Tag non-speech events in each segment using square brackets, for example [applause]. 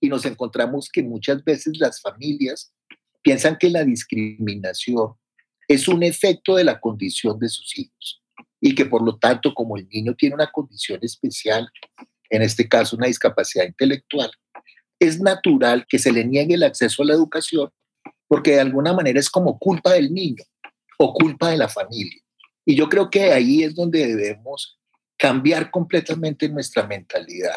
y nos encontramos que muchas veces las familias piensan que la discriminación es un efecto de la condición de sus hijos y que por lo tanto como el niño tiene una condición especial, en este caso una discapacidad intelectual, es natural que se le niegue el acceso a la educación porque de alguna manera es como culpa del niño o culpa de la familia. Y yo creo que ahí es donde debemos cambiar completamente nuestra mentalidad.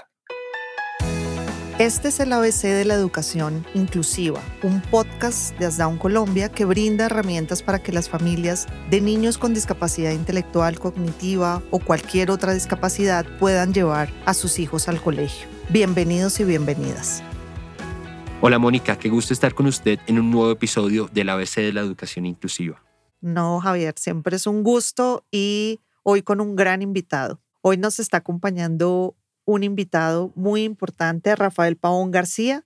Este es el ABC de la educación inclusiva, un podcast de Asdown Colombia que brinda herramientas para que las familias de niños con discapacidad intelectual, cognitiva o cualquier otra discapacidad puedan llevar a sus hijos al colegio. Bienvenidos y bienvenidas. Hola Mónica, qué gusto estar con usted en un nuevo episodio del ABC de la educación inclusiva. No, Javier, siempre es un gusto y hoy con un gran invitado. Hoy nos está acompañando un invitado muy importante, Rafael Pavón García.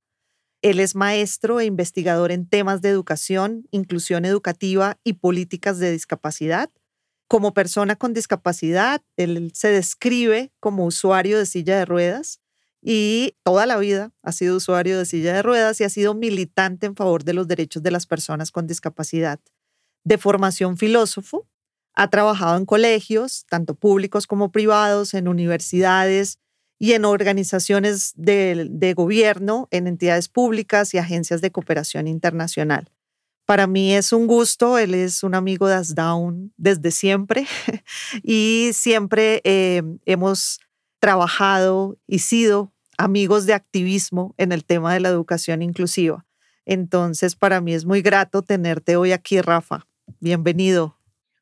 Él es maestro e investigador en temas de educación, inclusión educativa y políticas de discapacidad. Como persona con discapacidad, él se describe como usuario de silla de ruedas y toda la vida ha sido usuario de silla de ruedas y ha sido militante en favor de los derechos de las personas con discapacidad. De formación filósofo, ha trabajado en colegios, tanto públicos como privados, en universidades, y en organizaciones de, gobierno, en entidades públicas y agencias de cooperación internacional. Para mí es un gusto, él es un amigo de Asdown desde siempre [laughs] y siempre eh, hemos trabajado y sido amigos de activismo en el tema de la educación inclusiva. Entonces, para mí es muy grato tenerte hoy aquí, Rafa. Bienvenido.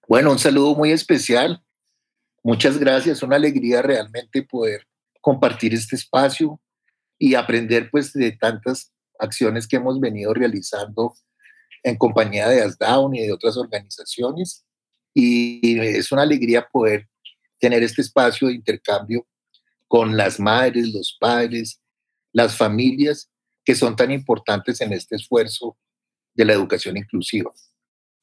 Bueno, un saludo muy especial. Muchas gracias, una alegría realmente poder compartir este espacio y aprender pues de tantas acciones que hemos venido realizando en compañía de ASDAUN y de otras organizaciones. Y es una alegría poder tener este espacio de intercambio con las madres, los padres, las familias que son tan importantes en este esfuerzo de la educación inclusiva.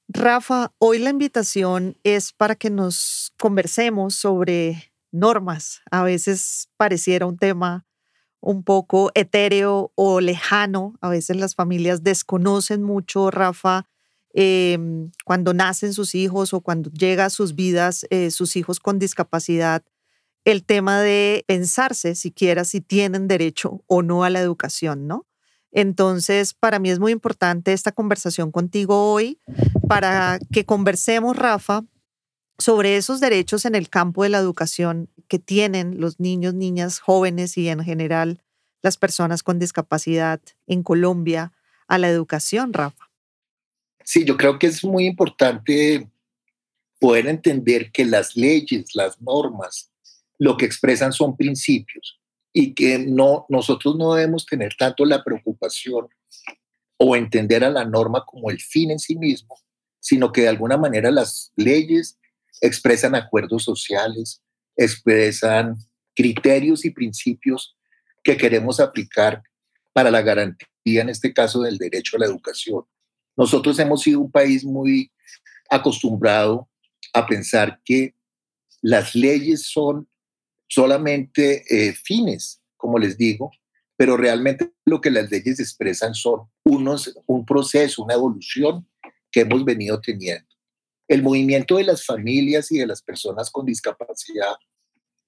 Rafa, hoy la invitación es para que nos conversemos sobre normas. A veces pareciera un tema un poco etéreo o lejano. A veces las familias desconocen mucho, Rafa, em, cuando nacen sus hijos o cuando llega a sus vidas eh, sus hijos con discapacidad, el tema de pensarse siquiera si tienen derecho o no a la educación, ¿no? Entonces, para mí es muy importante esta conversación contigo hoy para que conversemos, Rafa, sobre esos derechos en el campo de la educación que tienen los niños, niñas, jóvenes y en general las personas con discapacidad en Colombia a la educación, Rafa. Sí, yo creo que es muy importante poder entender que las leyes, las normas, lo que expresan son principios y que no, nosotros no debemos tener tanto la preocupación o entender a la norma como el fin en sí mismo, sino que de alguna manera las leyes expresan acuerdos sociales, expresan criterios y principios que queremos aplicar para la garantía, en este caso, del derecho a la educación. Nosotros hemos sido un país muy acostumbrado a pensar que las leyes son solamente eh, fines, como les digo, pero realmente lo que las leyes expresan son unos, un proceso, una evolución que hemos venido teniendo. El movimiento de las familias y de las personas con discapacidad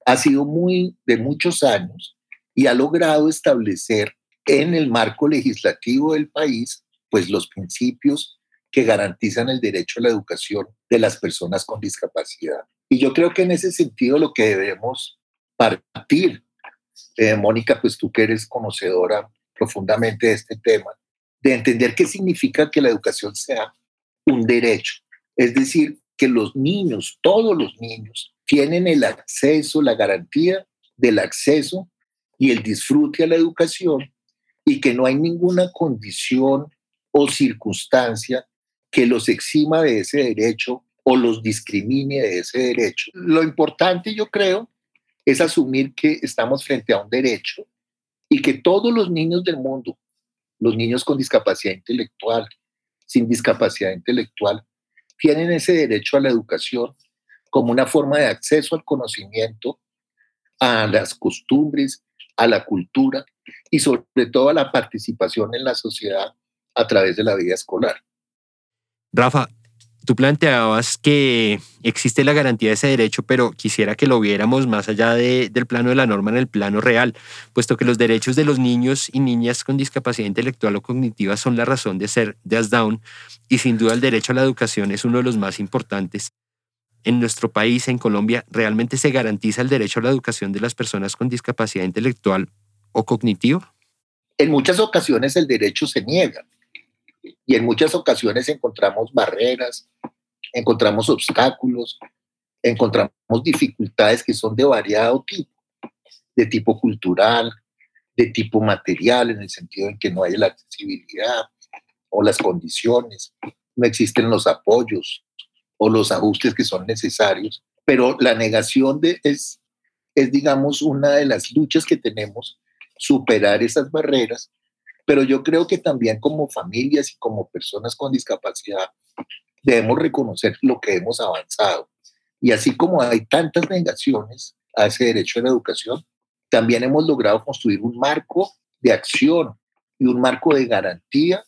ha sido muy de muchos años y ha logrado establecer en el marco legislativo del país pues los principios que garantizan el derecho a la educación de las personas con discapacidad. Y yo creo que en ese sentido lo que debemos partir, eh, Mónica, pues tú que eres conocedora profundamente de este tema, de entender qué significa que la educación sea un derecho. Es decir, que los niños, todos los niños, tienen el acceso, la garantía del acceso y el disfrute a la educación y que no hay ninguna condición o circunstancia que los exima de ese derecho o los discrimine de ese derecho. Lo importante, yo creo, es asumir que estamos frente a un derecho y que todos los niños del mundo, los niños con discapacidad intelectual, sin discapacidad intelectual, tienen ese derecho a la educación como una forma de acceso al conocimiento, a las costumbres, a la cultura y sobre todo a la participación en la sociedad a través de la vida escolar. Rafa, tú planteabas que existe la garantía de ese derecho, pero quisiera que lo viéramos más allá del plano de la norma en el plano real, puesto que los derechos de los niños y niñas con discapacidad intelectual o cognitiva son la razón de ser de Down y sin duda el derecho a la educación es uno de los más importantes. En nuestro país, en Colombia, ¿realmente se garantiza el derecho a la educación de las personas con discapacidad intelectual o cognitiva? En muchas ocasiones el derecho se niega y en muchas ocasiones encontramos barreras, encontramos obstáculos, encontramos dificultades que son de variado tipo, de tipo cultural, de tipo material, en el sentido en que no hay la accesibilidad o las condiciones, no existen los apoyos o los ajustes que son necesarios, pero la negación de es, es digamos, una de las luchas que tenemos, superar esas barreras pero yo creo que también como familias y como personas con discapacidad debemos reconocer lo que hemos avanzado. Y así como hay tantas negaciones a ese derecho a la educación, también hemos logrado construir un marco de acción y un marco de garantía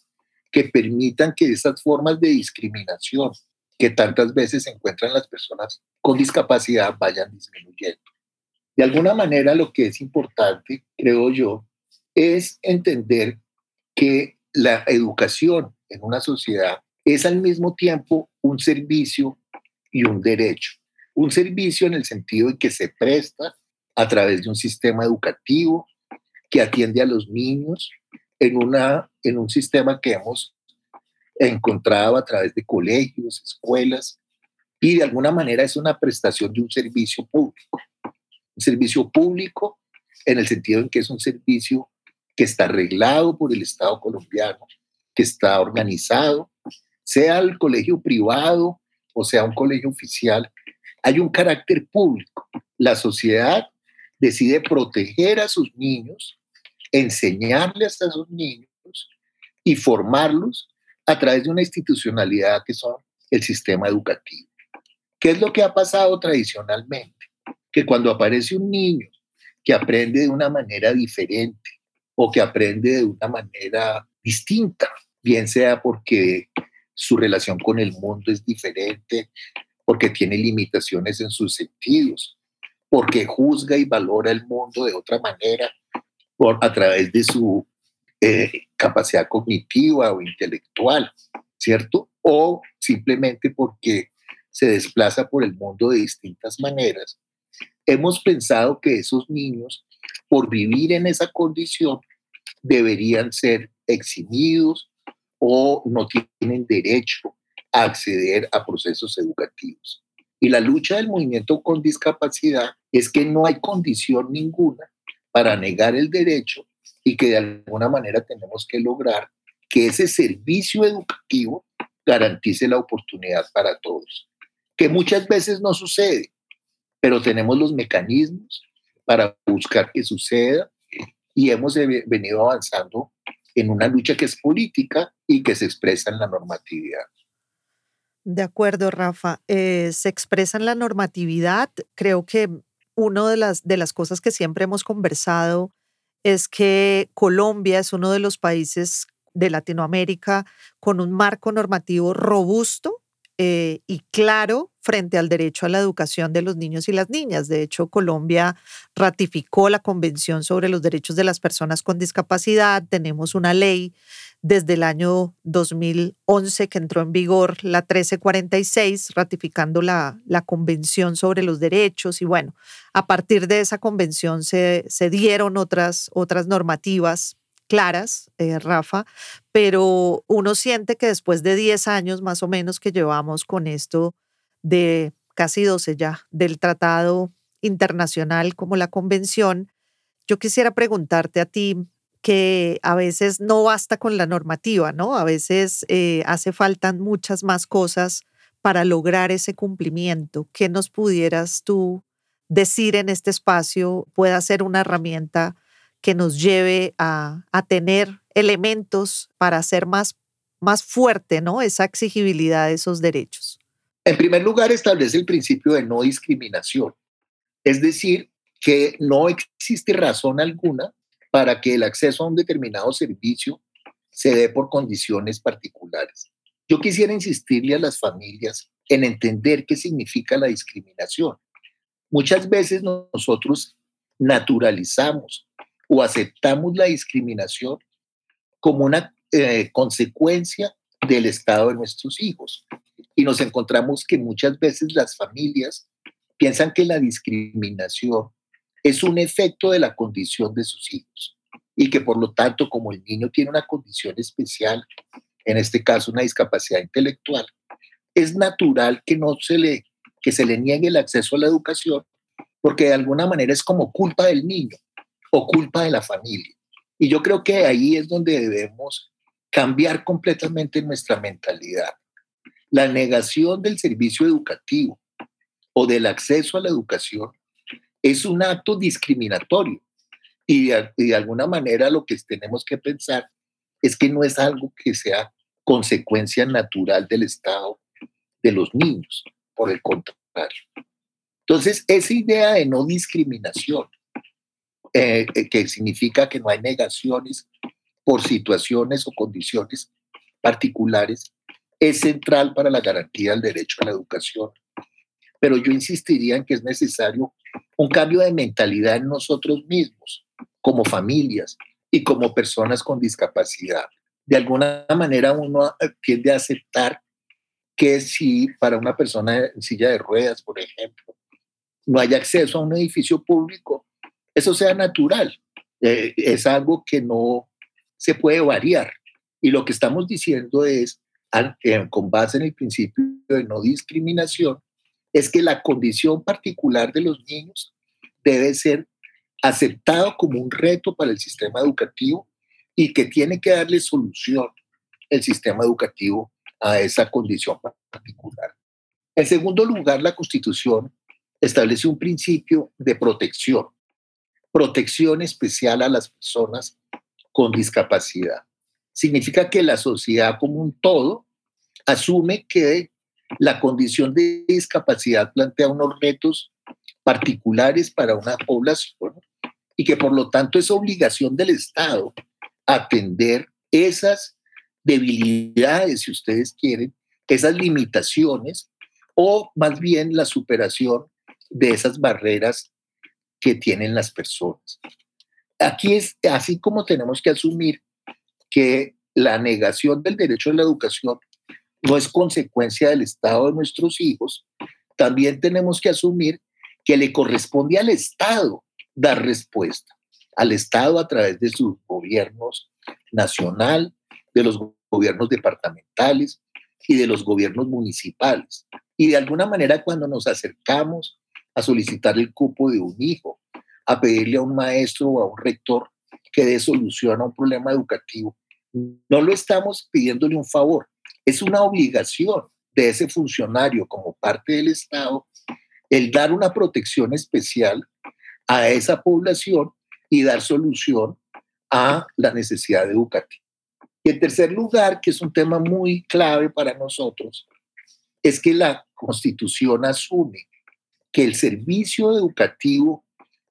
que permitan que esas formas de discriminación que tantas veces se encuentran las personas con discapacidad vayan disminuyendo. De alguna manera lo que es importante, creo yo, es entender que la educación en una sociedad es al mismo tiempo un servicio y un derecho. Un servicio en el sentido de que se presta a través de un sistema educativo que atiende a los niños en, una, en un sistema que hemos encontrado a través de colegios, escuelas, y de alguna manera es una prestación de un servicio público. Un servicio público en el sentido en que es un servicio que está arreglado por el Estado colombiano, que está organizado, sea el colegio privado o sea un colegio oficial, hay un carácter público. La sociedad decide proteger a sus niños, enseñarles a sus niños y formarlos a través de una institucionalidad que son el sistema educativo. ¿Qué es lo que ha pasado tradicionalmente? Que cuando aparece un niño que aprende de una manera diferente, o que aprende de una manera distinta, bien sea porque su relación con el mundo es diferente, porque tiene limitaciones en sus sentidos, porque juzga y valora el mundo de otra manera por, a través de su eh, capacidad cognitiva o intelectual, ¿cierto? O simplemente porque se desplaza por el mundo de distintas maneras. Hemos pensado que esos niños por vivir en esa condición, deberían ser eximidos o no tienen derecho a acceder a procesos educativos. Y la lucha del movimiento con discapacidad es que no hay condición ninguna para negar el derecho y que de alguna manera tenemos que lograr que ese servicio educativo garantice la oportunidad para todos, que muchas veces no sucede, pero tenemos los mecanismos para buscar que suceda y hemos venido avanzando en una lucha que es política y que se expresa en la normatividad. De acuerdo, Rafa. Eh, se expresa en la normatividad. Creo que una de las, de las cosas que siempre hemos conversado es que Colombia es uno de los países de Latinoamérica con un marco normativo robusto eh, y claro frente al derecho a la educación de los niños y las niñas. De hecho, Colombia ratificó la Convención sobre los Derechos de las Personas con Discapacidad. Tenemos una ley desde el año 2011 que entró en vigor, la 1346, ratificando la, la Convención sobre los Derechos. Y bueno, a partir de esa convención se, se dieron otras, otras normativas claras, eh, Rafa, pero uno siente que después de 10 años más o menos que llevamos con esto de casi 12 ya del tratado internacional como la convención, yo quisiera preguntarte a ti que a veces no basta con la normativa, ¿no? A veces eh, hace falta muchas más cosas para lograr ese cumplimiento. ¿Qué nos pudieras tú decir en este espacio pueda ser una herramienta que nos lleve a, tener elementos para hacer más, más fuerte ¿no? esa exigibilidad de esos derechos? En primer lugar, establece el principio de no discriminación. Es decir, que no existe razón alguna para que el acceso a un determinado servicio se dé por condiciones particulares. Yo quisiera insistirle a las familias en entender qué significa la discriminación. Muchas veces nosotros naturalizamos o aceptamos la discriminación como una eh, consecuencia del estado de nuestros hijos. Y nos encontramos que muchas veces las familias piensan que la discriminación es un efecto de la condición de sus hijos y que por lo tanto como el niño tiene una condición especial, en este caso una discapacidad intelectual, es natural que no se le que se le niegue el acceso a la educación porque de alguna manera es como culpa del niño o culpa de la familia. Y yo creo que ahí es donde debemos cambiar completamente nuestra mentalidad. La negación del servicio educativo o del acceso a la educación es un acto discriminatorio. Y de, alguna manera lo que tenemos que pensar es que no es algo que sea consecuencia natural del estado de los niños, por el contrario. Entonces, esa idea de no discriminación, eh, eh, que significa que no hay negaciones por situaciones o condiciones particulares, es central para la garantía del derecho a la educación. Pero yo insistiría en que es necesario un cambio de mentalidad en nosotros mismos, como familias y como personas con discapacidad. De alguna manera uno eh, tiende a aceptar que si para una persona en silla de ruedas, por ejemplo, no hay acceso a un edificio público, eso sea natural. Eh, es algo que no se puede variar. Y lo que estamos diciendo es, eh, con base en el principio de no discriminación, es que la condición particular de los niños debe ser aceptado como un reto para el sistema educativo y que tiene que darle solución el sistema educativo a esa condición particular. En segundo lugar, la Constitución establece un principio de protección, protección especial a las personas con discapacidad. Significa que la sociedad como un todo asume que la condición de discapacidad plantea unos retos particulares para una población y que por lo tanto es obligación del Estado atender esas debilidades, si ustedes quieren, esas limitaciones o más bien la superación de esas barreras que tienen las personas. Aquí es así como tenemos que asumir que la negación del derecho a la educación no es consecuencia del estado de nuestros hijos, también tenemos que asumir que le corresponde al Estado dar respuesta, al Estado a través de sus gobiernos nacional, de los gobiernos departamentales y de los gobiernos municipales. Y de alguna manera cuando nos acercamos a solicitar el cupo de un hijo, a pedirle a un maestro o a un rector que dé solución a un problema educativo. No lo estamos pidiéndole un favor, es una obligación de ese funcionario como parte del Estado el dar una protección especial a esa población y dar solución a la necesidad educativa. Y en tercer lugar, que es un tema muy clave para nosotros, es que la Constitución asume que el servicio educativo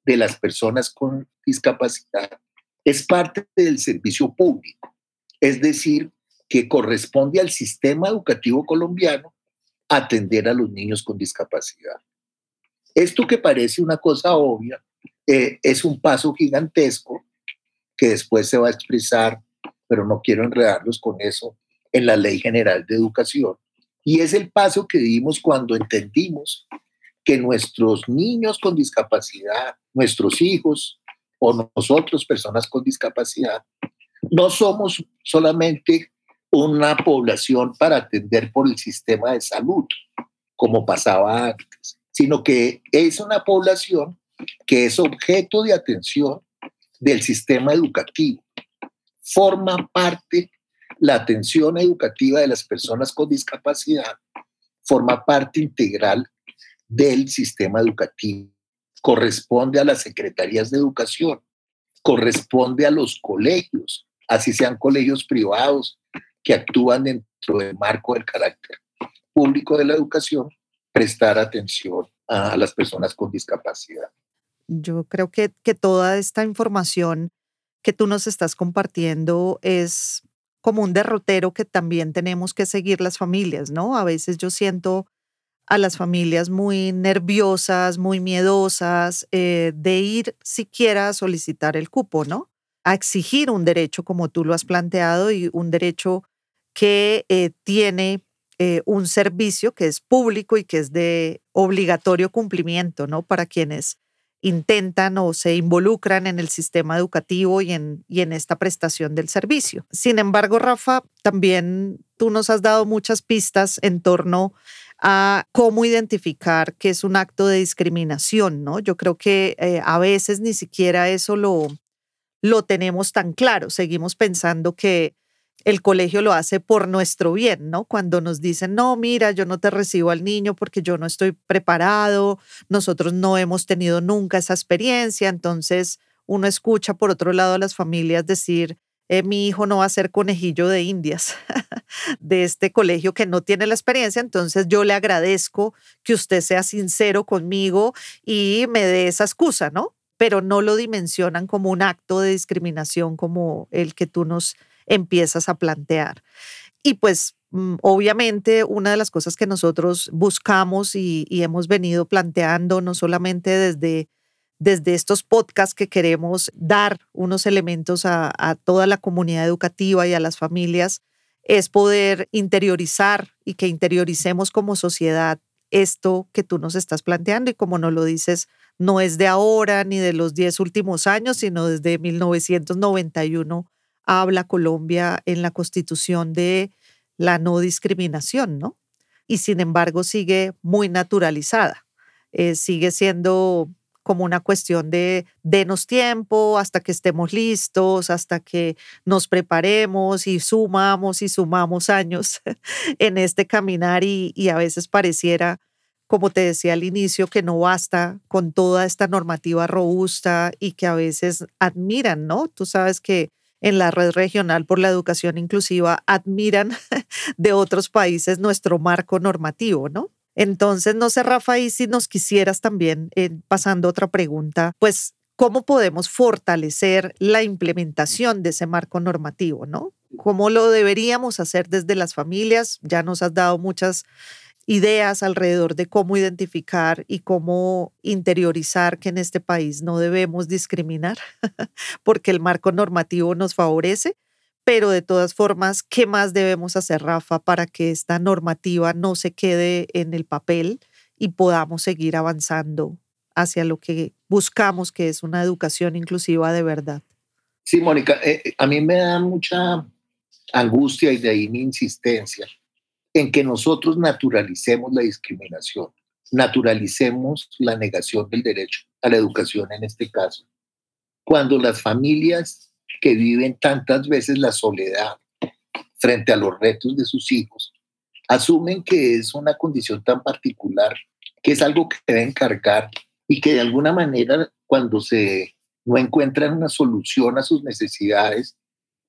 de las personas con discapacidad es parte del servicio público, es decir, que corresponde al sistema educativo colombiano atender a los niños con discapacidad. Esto que parece una cosa obvia eh, es un paso gigantesco que después se va a expresar, pero no quiero enredarlos con eso, en la Ley General de Educación. Y es el paso que dimos cuando entendimos que nuestros niños con discapacidad, nuestros hijos o nosotros, personas con discapacidad, no somos solamente una población para atender por el sistema de salud, como pasaba antes, sino que es una población que es objeto de atención del sistema educativo. Forma parte la atención educativa de las personas con discapacidad, forma parte integral del sistema educativo. Corresponde a las secretarías de educación, corresponde a los colegios, así sean colegios privados que actúan dentro del marco del carácter público de la educación, prestar atención a las personas con discapacidad. Yo creo que, que toda esta información que tú nos estás compartiendo es como un derrotero que también tenemos que seguir las familias, ¿no? A veces yo siento a las familias muy nerviosas, muy miedosas eh, de ir siquiera a solicitar el cupo, ¿no? A exigir un derecho como tú lo has planteado y un derecho que eh, tiene eh, un servicio que es público y que es de obligatorio cumplimiento, ¿no? Para quienes intentan o se involucran en el sistema educativo y en, y en esta prestación del servicio. Sin embargo, Rafa, también tú nos has dado muchas pistas en torno a cómo identificar que es un acto de discriminación, ¿no? Yo creo que eh, a veces ni siquiera eso lo, lo tenemos tan claro. Seguimos pensando que el colegio lo hace por nuestro bien, ¿no? Cuando nos dicen, no, mira, yo no te recibo al niño porque yo no estoy preparado, nosotros no hemos tenido nunca esa experiencia, entonces uno escucha por otro lado a las familias decir, eh, mi hijo no va a ser conejillo de indias [laughs] de este colegio que no tiene la experiencia, entonces yo le agradezco que usted sea sincero conmigo y me dé esa excusa, ¿no? Pero no lo dimensionan como un acto de discriminación como el que tú nos empiezas a plantear. Y pues mm, obviamente una de las cosas que nosotros buscamos y, hemos venido planteando, no solamente desde, desde estos podcasts que queremos dar unos elementos a, toda la comunidad educativa y a las familias, es poder interiorizar y que interioricemos como sociedad esto que tú nos estás planteando y como nos lo dices, no es de ahora ni de los 10 últimos años, sino desde 1991 habla Colombia en la constitución de la no discriminación, ¿no? Y sin embargo sigue muy naturalizada. Eh, sigue siendo como una cuestión de denos tiempo hasta que estemos listos, hasta que nos preparemos y sumamos y sumamos años [laughs] en este caminar y, y a veces pareciera, como te decía al inicio, que no basta con toda esta normativa robusta y que a veces admiran, ¿no? Tú sabes que en la red regional por la educación inclusiva admiran [laughs] de otros países nuestro marco normativo, ¿no? Entonces, no sé, Rafa, si nos quisieras también, eh, pasando otra pregunta, pues, ¿cómo podemos fortalecer la implementación de ese marco normativo, ¿no? ¿Cómo lo deberíamos hacer desde las familias? Ya nos has dado muchas ideas alrededor de cómo identificar y cómo interiorizar que en este país no debemos discriminar, [laughs] porque el marco normativo nos favorece, pero de todas formas, ¿qué más debemos hacer, Rafa, para que esta normativa no se quede en el papel y podamos seguir avanzando hacia lo que buscamos, que es una educación inclusiva de verdad? Sí, Mónica, eh, eh, a mí me da mucha angustia y de ahí mi insistencia en que nosotros naturalicemos la discriminación, naturalicemos la negación del derecho a la educación en este caso. Cuando las familias que viven tantas veces la soledad frente a los retos de sus hijos, asumen que es una condición tan particular, que es algo que deben cargar y que de alguna manera cuando se no encuentran una solución a sus necesidades,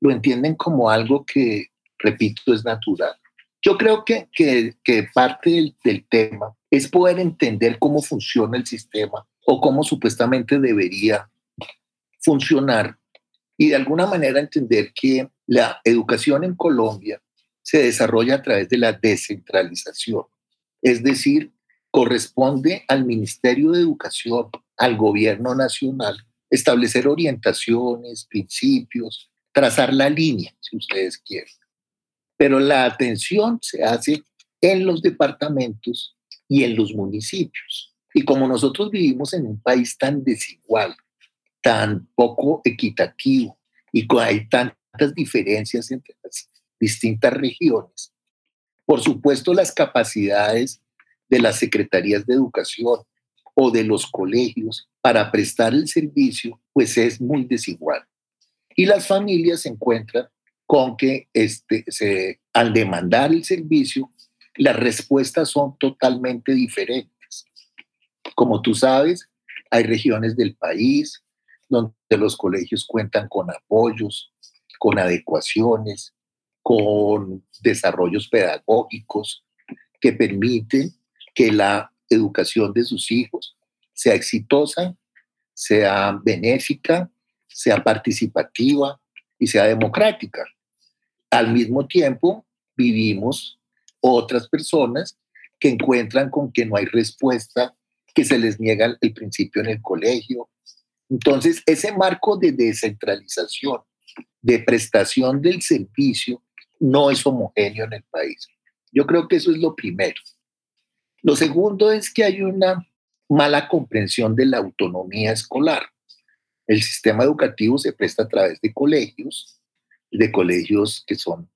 lo entienden como algo que, repito, es natural. Yo creo que, que, parte del, del, tema es poder entender cómo funciona el sistema o cómo supuestamente debería funcionar y de alguna manera entender que la educación en Colombia se desarrolla a través de la descentralización. Es decir, corresponde al Ministerio de Educación, al gobierno nacional, establecer orientaciones, principios, trazar la línea, si ustedes quieren pero la atención se hace en los departamentos y en los municipios. Y como nosotros vivimos en un país tan desigual, tan poco equitativo y hay tantas diferencias entre las distintas regiones, por supuesto las capacidades de las secretarías de educación o de los colegios para prestar el servicio, pues es muy desigual. Y las familias se encuentran con que este, se, al demandar el servicio, las respuestas son totalmente diferentes. Como tú sabes, hay regiones del país donde los colegios cuentan con apoyos, con adecuaciones, con desarrollos pedagógicos que permiten que la educación de sus hijos sea exitosa, sea benéfica, sea participativa y sea democrática. Al mismo tiempo, vivimos otras personas que encuentran con que no hay respuesta, que se les niega el principio en el colegio. Entonces, ese marco de descentralización, de prestación del servicio, no es homogéneo en el país. Yo creo que eso es lo primero. Lo segundo es que hay una mala comprensión de la autonomía escolar. El sistema educativo se presta a través de colegios, de colegios que son,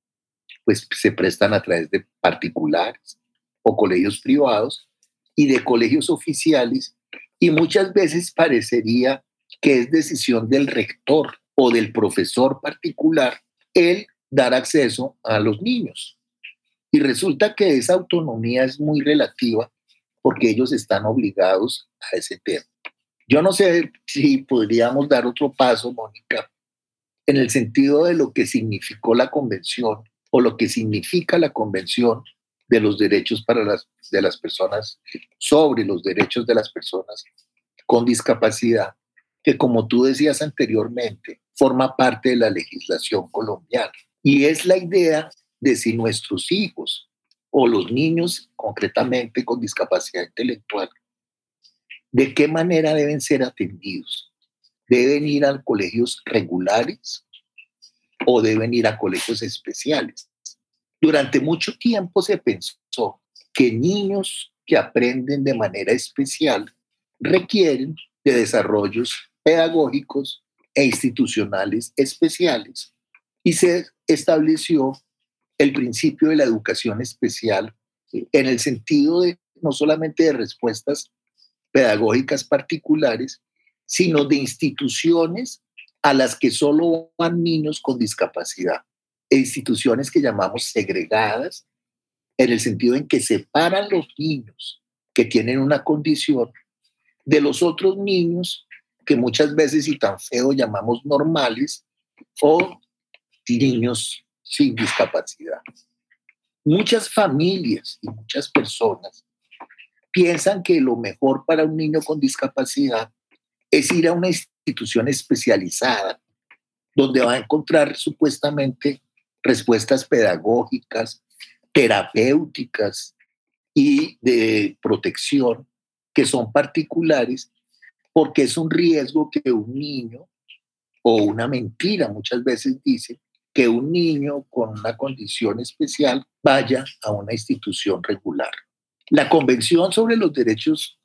pues se prestan a través de particulares o colegios privados y de colegios oficiales y muchas veces parecería que es decisión del rector o del profesor particular el dar acceso a los niños. Y resulta que esa autonomía es muy relativa porque ellos están obligados a ese tema. Yo no sé si podríamos dar otro paso, Mónica, en el sentido de lo que significó la convención o lo que significa la convención de los derechos para las, de las personas, sobre los derechos de las personas con discapacidad, que como tú decías anteriormente, forma parte de la legislación colombiana. Y es la idea de si nuestros hijos o los niños concretamente con discapacidad intelectual, de qué manera deben ser atendidos. ¿Deben ir a colegios regulares o deben ir a colegios especiales? Durante mucho tiempo se pensó que niños que aprenden de manera especial requieren de desarrollos pedagógicos e institucionales especiales y se estableció el principio de la educación especial en el sentido de no solamente de respuestas pedagógicas particulares, sino de instituciones a las que solo van niños con discapacidad, e instituciones que llamamos segregadas, en el sentido en que separan los niños que tienen una condición de los otros niños que muchas veces y tan feo llamamos normales o niños sin discapacidad. Muchas familias y muchas personas piensan que lo mejor para un niño con discapacidad es ir a una institución especializada donde va a encontrar supuestamente respuestas pedagógicas, terapéuticas y de protección que son particulares porque es un riesgo que un niño o una mentira muchas veces dice que un niño con una condición especial vaya a una institución regular. La Convención sobre los Derechos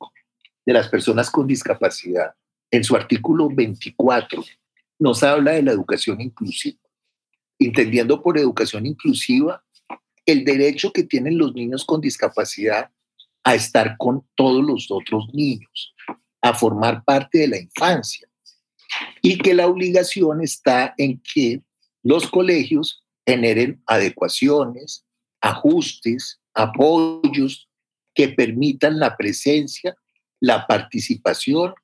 de las Personas con Discapacidad, en su artículo 24, nos habla de la educación inclusiva, entendiendo por educación inclusiva el derecho que tienen los niños con discapacidad a estar con todos los otros niños, a formar parte de la infancia, y que la obligación está en que los colegios generen adecuaciones, ajustes, apoyos que permitan la presencia, la participación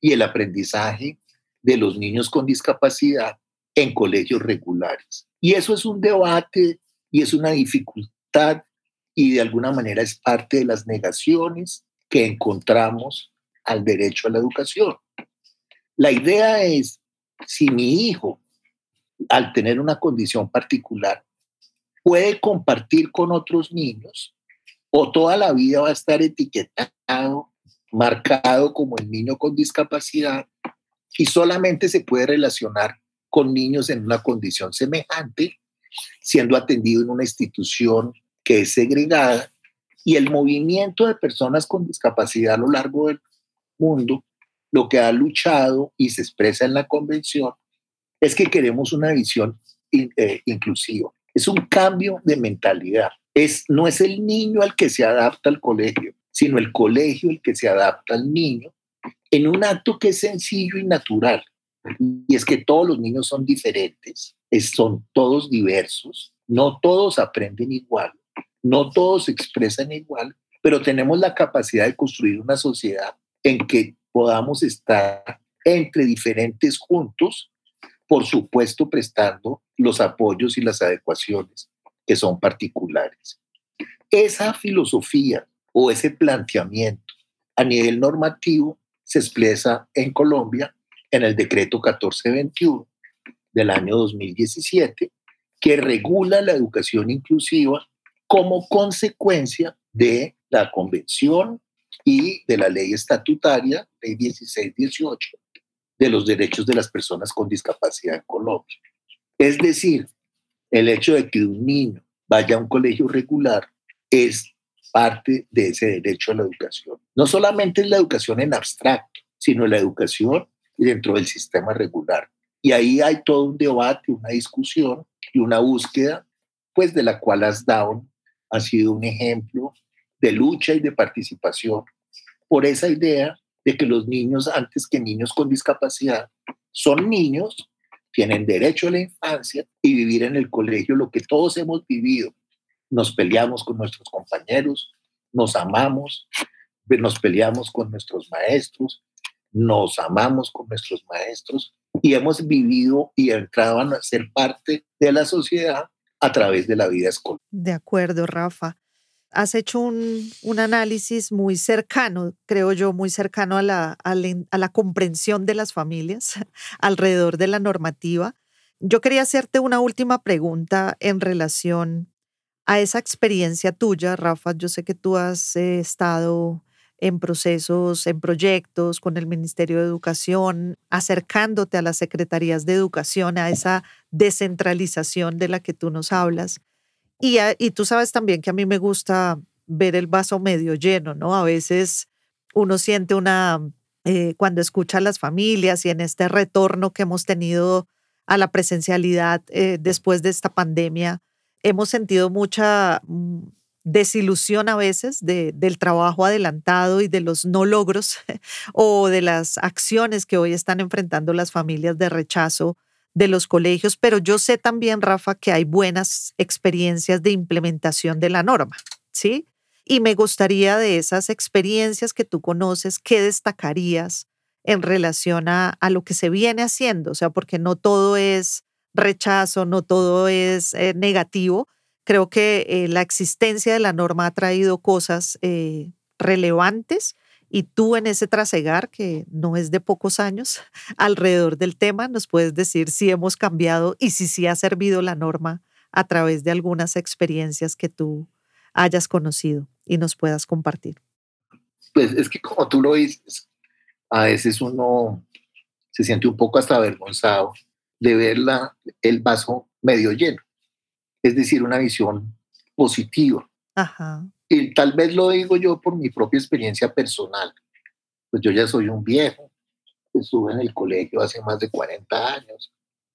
y el aprendizaje de los niños con discapacidad en colegios regulares. Y eso es un debate y es una dificultad y de alguna manera es parte de las negaciones que encontramos al derecho a la educación. La idea es, si mi hijo al tener una condición particular, puede compartir con otros niños o toda la vida va a estar etiquetado, marcado como el niño con discapacidad y solamente se puede relacionar con niños en una condición semejante, siendo atendido en una institución que es segregada y el movimiento de personas con discapacidad a lo largo del mundo, lo que ha luchado y se expresa en la convención es que queremos una visión eh, inclusiva. Es un cambio de mentalidad. Es, no es el niño al que se adapta al colegio, sino el colegio el que se adapta al niño en un acto que es sencillo y natural. Y es que todos los niños son diferentes, son todos diversos, no todos aprenden igual, no todos se expresan igual, pero tenemos la capacidad de construir una sociedad en que podamos estar entre diferentes juntos por supuesto prestando los apoyos y las adecuaciones que son particulares. Esa filosofía o ese planteamiento a nivel normativo se expresa en Colombia en el decreto 1421 del año 2017, que regula la educación inclusiva como consecuencia de la convención y de la ley estatutaria, ley 1618, de los derechos de las personas con discapacidad en Colombia. Es decir, el hecho de que un niño vaya a un colegio regular es parte de ese derecho a la educación. No solamente es la educación en abstracto, sino la educación dentro del sistema regular. Y ahí hay todo un debate, una discusión y una búsqueda, pues de la cual Asdown ha sido un ejemplo de lucha y de participación por esa idea de que los niños, antes que niños con discapacidad, son niños, tienen derecho a la infancia y vivir en el colegio lo que todos hemos vivido. Nos peleamos con nuestros compañeros, nos amamos, nos peleamos con nuestros maestros, nos amamos con nuestros maestros y hemos vivido y entrado a ser parte de la sociedad a través de la vida escolar. De acuerdo, Rafa. Has hecho un, análisis muy cercano, creo yo, muy cercano a la, a la comprensión de las familias [laughs] alrededor de la normativa. Yo quería hacerte una última pregunta en relación a esa experiencia tuya, Rafa. Yo sé que tú has eh, estado en procesos, en proyectos con el Ministerio de Educación, acercándote a las secretarías de educación, a esa descentralización de la que tú nos hablas. Y, tú sabes también que a mí me gusta ver el vaso medio lleno, ¿no? A veces uno siente una, eh, cuando escucha a las familias y en este retorno que hemos tenido a la presencialidad eh, después de esta pandemia, hemos sentido mucha mm, desilusión a veces de, del trabajo adelantado y de los no logros [laughs] o de las acciones que hoy están enfrentando las familias de rechazo de los colegios, pero yo sé también, Rafa, que hay buenas experiencias de implementación de la norma, ¿sí? Y me gustaría de esas experiencias que tú conoces, ¿qué destacarías en relación a, a lo que se viene haciendo? O sea, porque no todo es rechazo, no todo es eh, negativo, Creo que eh, la existencia de la norma ha traído cosas eh, relevantes y tú en ese trasegar, que no es de pocos años, [laughs] alrededor del tema, nos puedes decir si hemos cambiado y si sí ha servido la norma a través de algunas experiencias que tú hayas conocido y nos puedas compartir. Pues es que como tú lo dices, a veces uno se siente un poco hasta avergonzado de ver la, el vaso medio lleno es decir, una visión positiva. Y tal vez lo digo yo por mi propia experiencia personal. Pues yo ya soy un viejo, estuve en el colegio hace más de 40 años,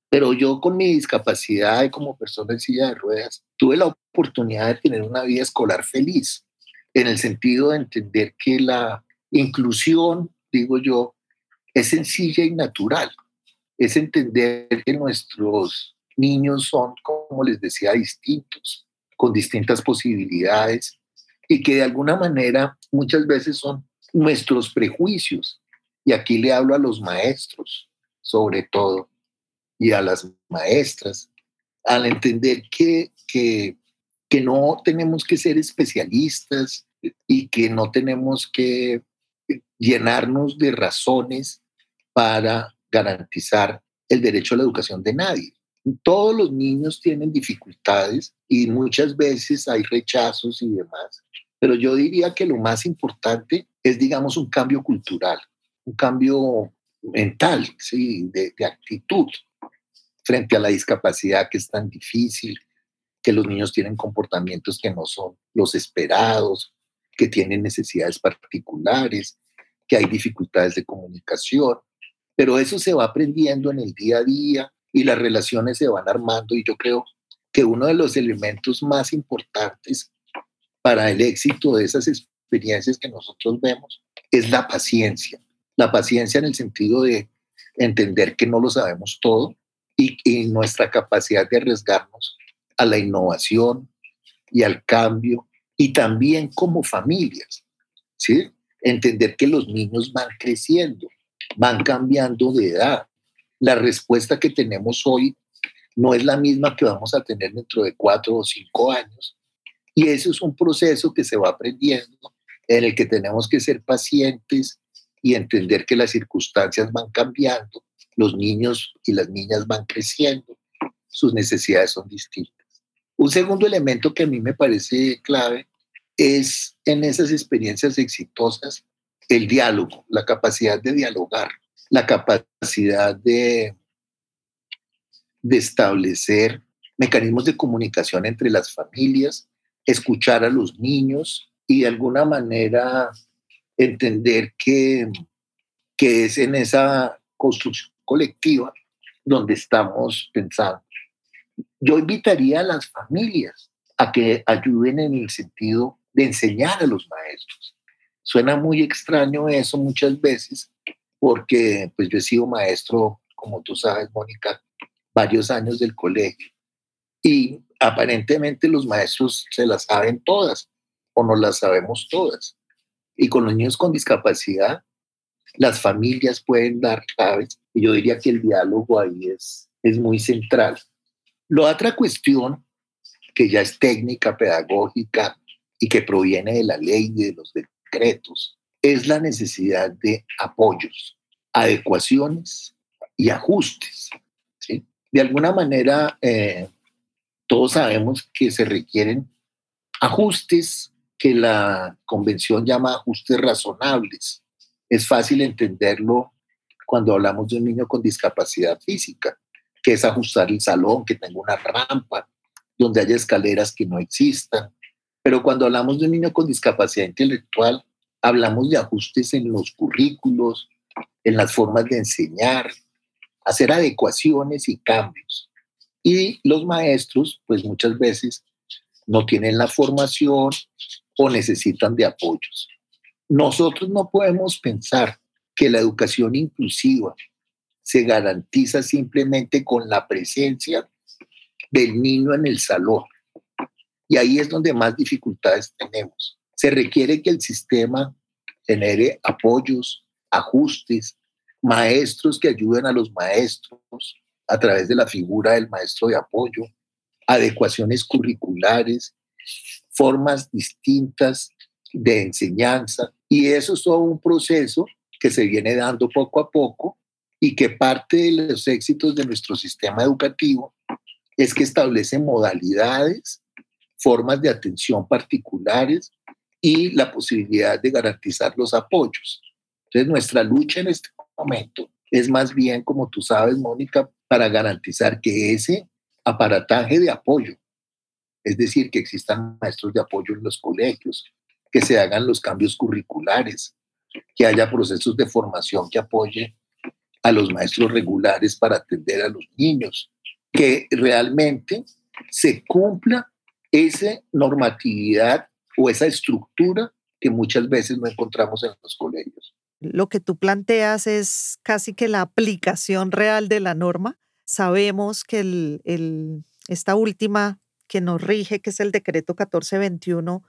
pero yo con mi discapacidad y como persona en silla de ruedas, tuve la oportunidad de tener una vida escolar feliz, en el sentido de entender que la inclusión, digo yo, es sencilla y natural. Es entender que nuestros niños son, como les decía, distintos, con distintas posibilidades y que de alguna manera muchas veces son nuestros prejuicios. Y aquí le hablo a los maestros, sobre todo, y a las maestras, al entender que, que, que no tenemos que ser especialistas y que no tenemos que llenarnos de razones para garantizar el derecho a la educación de nadie todos los niños tienen dificultades y muchas veces hay rechazos y demás, pero yo diría que lo más importante es, digamos, un cambio cultural, un cambio mental, ¿sí? de, de actitud frente a la discapacidad que es tan difícil, que los niños tienen comportamientos que no son los esperados, que tienen necesidades particulares, que hay dificultades de comunicación, pero eso se va aprendiendo en el día a día y las relaciones se van armando y yo creo que uno de los elementos más importantes para el éxito de esas experiencias que nosotros vemos es la paciencia. La paciencia en el sentido de entender que no lo sabemos todo y, y nuestra capacidad de arriesgarnos a la innovación y al cambio y también como familias, ¿sí? Entender que los niños van creciendo, van cambiando de edad, la respuesta que tenemos hoy no es la misma que vamos a tener dentro de cuatro o cinco años. Y eso es un proceso que se va aprendiendo, en el que tenemos que ser pacientes y entender que las circunstancias van cambiando, los niños y las niñas van creciendo, sus necesidades son distintas. Un segundo elemento que a mí me parece clave es en esas experiencias exitosas el diálogo, la capacidad de dialogar, la capacidad de, de establecer mecanismos de comunicación entre las familias, escuchar a los niños y de alguna manera entender que, que es en esa construcción colectiva donde estamos pensando. Yo invitaría a las familias a que ayuden en el sentido de enseñar a los maestros. Suena muy extraño eso muchas veces porque pues yo he sido maestro, como tú sabes, Mónica, varios años del colegio y aparentemente los maestros se las saben todas o no las sabemos todas. Y con los niños con discapacidad, las familias pueden dar claves y yo diría que el diálogo ahí es, es muy central. La otra cuestión, que ya es técnica, pedagógica y que proviene de la ley de los decretos, es la necesidad de apoyos, adecuaciones y ajustes. De alguna manera, eh, todos sabemos que se requieren ajustes que la convención llama ajustes razonables. Es fácil entenderlo cuando hablamos de un niño con discapacidad física, que es ajustar el salón, que tenga una rampa, donde haya escaleras que no existan. Pero cuando hablamos de un niño con discapacidad intelectual, hablamos de ajustes en los currículos, en las formas de enseñar, hacer adecuaciones y cambios. Y los maestros, pues muchas veces no tienen la formación o necesitan de apoyos. Nosotros no podemos pensar que la educación inclusiva se garantiza simplemente con la presencia del niño en el salón. Y ahí es donde más dificultades tenemos. Se requiere que el sistema genere apoyos, ajustes, maestros que ayuden a los maestros a través de la figura del maestro de apoyo, adecuaciones curriculares, formas distintas de enseñanza. Y eso es todo un proceso que se viene dando poco a poco y que parte de los éxitos de nuestro sistema educativo es que establece modalidades, formas de atención particulares y la posibilidad de garantizar los apoyos. Entonces, nuestra lucha en este momento es más bien, como tú sabes, Mónica, para garantizar que ese aparataje de apoyo, es decir, que existan maestros de apoyo en los colegios, que se hagan los cambios curriculares, que haya procesos de formación que apoye a los maestros regulares para atender a los niños, que realmente se cumpla esa normatividad o esa estructura que muchas veces no encontramos en los colegios. Lo que tú planteas es casi que la aplicación real de la norma. Sabemos que el, esta última que nos rige, que es el decreto 1421,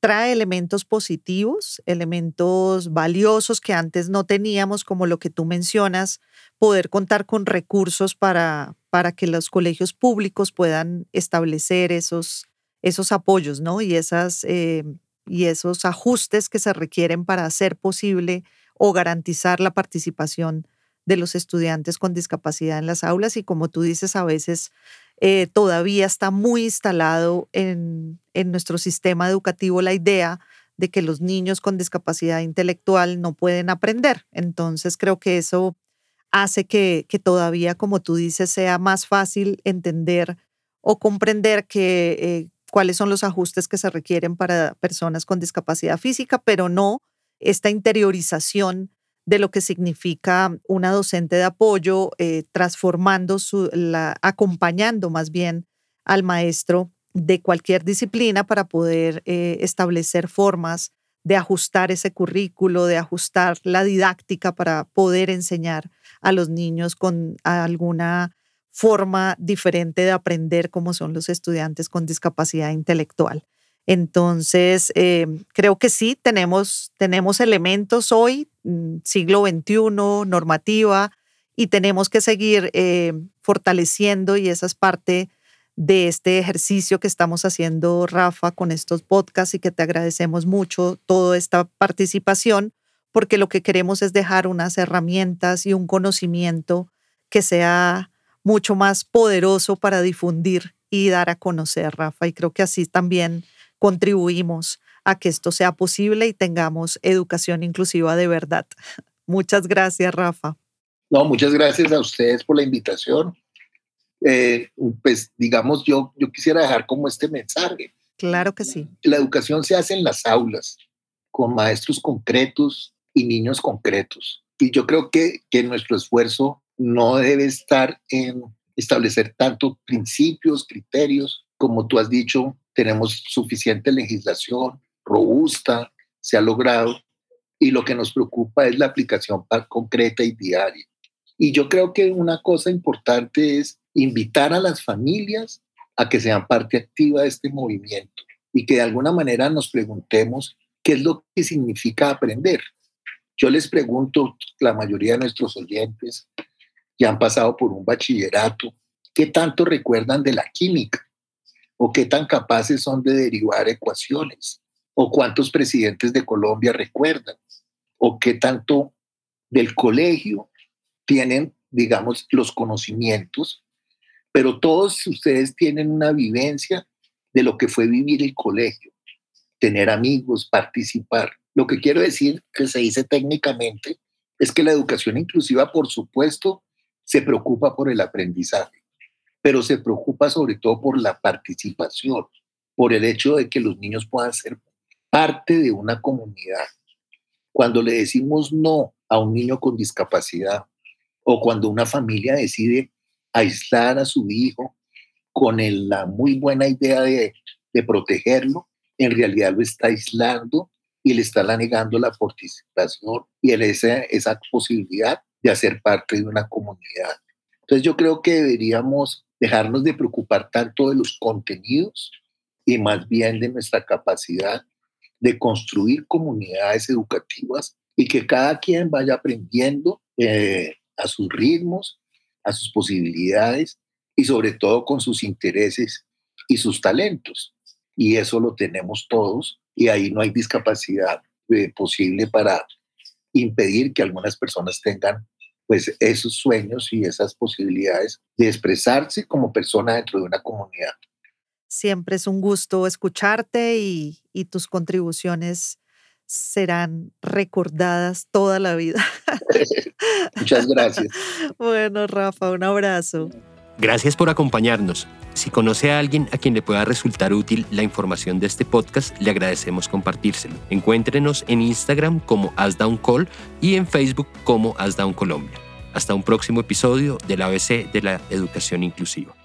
trae elementos positivos, elementos valiosos que antes no teníamos, como lo que tú mencionas, poder contar con recursos para, para que los colegios públicos puedan establecer esos, esos apoyos, ¿no? Y, esas, eh, y esos ajustes que se requieren para hacer posible o garantizar la participación de los estudiantes con discapacidad en las aulas. Y como tú dices, a veces eh, todavía está muy instalado en, nuestro sistema educativo la idea de que los niños con discapacidad intelectual no pueden aprender. Entonces creo que eso hace que, todavía, como tú dices, sea más fácil entender o comprender que, eh, cuáles son los ajustes que se requieren para personas con discapacidad física, pero no esta interiorización de lo que significa una docente de apoyo, eh, transformando, su, acompañando más bien al maestro de cualquier disciplina para poder eh, establecer formas de ajustar ese currículo, de ajustar la didáctica para poder enseñar a los niños con alguna forma diferente de aprender como son los estudiantes con discapacidad intelectual. Entonces, eh, creo que sí, tenemos, tenemos elementos hoy, mm, siglo XXI, normativa, y tenemos que seguir eh, fortaleciendo y esa es parte de este ejercicio que estamos haciendo, Rafa, con estos podcasts y que te agradecemos mucho toda esta participación, porque lo que queremos es dejar unas herramientas y un conocimiento que sea mucho más poderoso para difundir y dar a conocer, Rafa. Y creo que así también contribuimos a que esto sea posible y tengamos educación inclusiva de verdad. [laughs] Muchas gracias, Rafa. No, muchas gracias a ustedes por la invitación. Eh, pues digamos, yo, yo quisiera dejar como este mensaje. Claro que sí. La educación se hace en las aulas, con maestros concretos y niños concretos. Y yo creo que, que nuestro esfuerzo no debe estar en establecer tanto principios, criterios, como tú has dicho, tenemos suficiente legislación robusta, se ha logrado, y lo que nos preocupa es la aplicación concreta y diaria. Y yo creo que una cosa importante es invitar a las familias a que sean parte activa de este movimiento y que de alguna manera nos preguntemos qué es lo que significa aprender. Yo les pregunto, la mayoría de nuestros oyentes ya han pasado por un bachillerato, ¿qué tanto recuerdan de la química? ¿O qué tan capaces son de derivar ecuaciones? ¿O cuántos presidentes de Colombia recuerdan? ¿O qué tanto del colegio tienen, digamos, los conocimientos pero todos ustedes tienen una vivencia de lo que fue vivir el colegio, tener amigos, participar. Lo que quiero decir, que se dice técnicamente, es que la educación inclusiva, por supuesto, se preocupa por el aprendizaje, pero se preocupa sobre todo por la participación, por el hecho de que los niños puedan ser parte de una comunidad. Cuando le decimos no a un niño con discapacidad o cuando una familia decide aislar a su hijo con la muy buena idea de, protegerlo, en realidad lo está aislando y le está negando la participación y esa, esa posibilidad de hacer parte de una comunidad. Entonces yo creo que deberíamos dejarnos de preocupar tanto de los contenidos y más bien de nuestra capacidad de construir comunidades educativas y que cada quien vaya aprendiendo eh, a sus ritmos a sus posibilidades y sobre todo con sus intereses y sus talentos. Y eso lo tenemos todos y ahí no hay discapacidad eh, posible para impedir que algunas personas tengan pues esos sueños y esas posibilidades de expresarse como persona dentro de una comunidad. Siempre es un gusto escucharte y, y tus contribuciones serán recordadas toda la vida. [laughs] Muchas gracias. [laughs] bueno, Rafa, un abrazo. Gracias por acompañarnos. Si conoce a alguien a quien le pueda resultar útil la información de este podcast, le agradecemos compartírselo. Encuéntrenos en Instagram como AsDownCall y en Facebook como AsDownColombia. Hasta un próximo episodio del ABC de la Educación Inclusiva.